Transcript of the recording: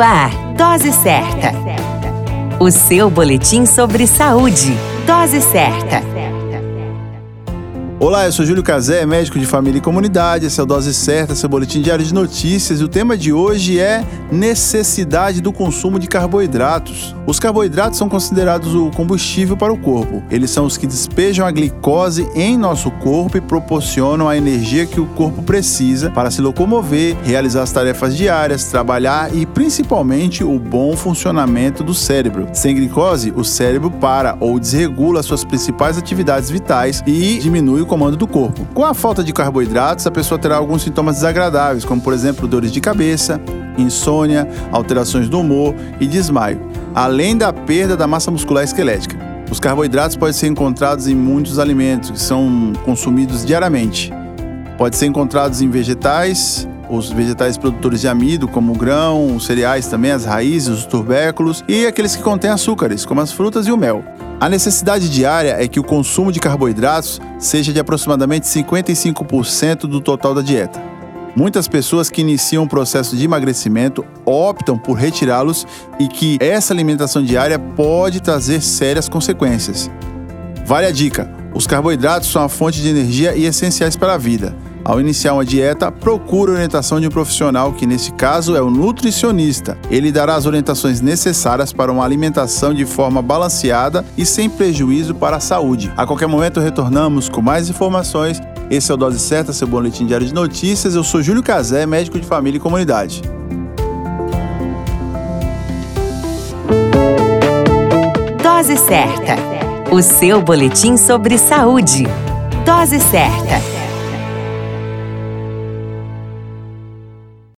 Ar, Dose Certa. O seu boletim sobre saúde. Dose Certa. Olá, eu sou Júlio Cazé, médico de família e comunidade. Esse é o Dose Certa, seu boletim diário de notícias. E o tema de hoje é necessidade do consumo de carboidratos. Os carboidratos são considerados o combustível para o corpo. Eles são os que despejam a glicose em nosso corpo e proporcionam a energia que o corpo precisa para se locomover, realizar as tarefas diárias, trabalhar e principalmente o bom funcionamento do cérebro. Sem glicose, o cérebro para ou desregula suas principais atividades vitais e diminui o comando do corpo. Com a falta de carboidratos, a pessoa terá alguns sintomas desagradáveis, como por exemplo dores de cabeça, insônia, alterações do humor e desmaio, além da perda da massa muscular esquelética. Os carboidratos podem ser encontrados em muitos alimentos que são consumidos diariamente. Pode ser encontrados em vegetais, os vegetais produtores de amido, como o grão, os cereais também, as raízes, os tubérculos e aqueles que contêm açúcares, como as frutas e o mel. A necessidade diária é que o consumo de carboidratos seja de aproximadamente 55% do total da dieta. Muitas pessoas que iniciam o processo de emagrecimento optam por retirá-los e que essa alimentação diária pode trazer sérias consequências. Vale a dica: os carboidratos são a fonte de energia e essenciais para a vida. Ao iniciar uma dieta, procure a orientação de um profissional, que nesse caso é o nutricionista. Ele dará as orientações necessárias para uma alimentação de forma balanceada e sem prejuízo para a saúde. A qualquer momento retornamos com mais informações. Esse é o Dose Certa, seu boletim diário de notícias. Eu sou Júlio Cazé, médico de família e comunidade. Dose Certa, o seu boletim sobre saúde. Dose Certa.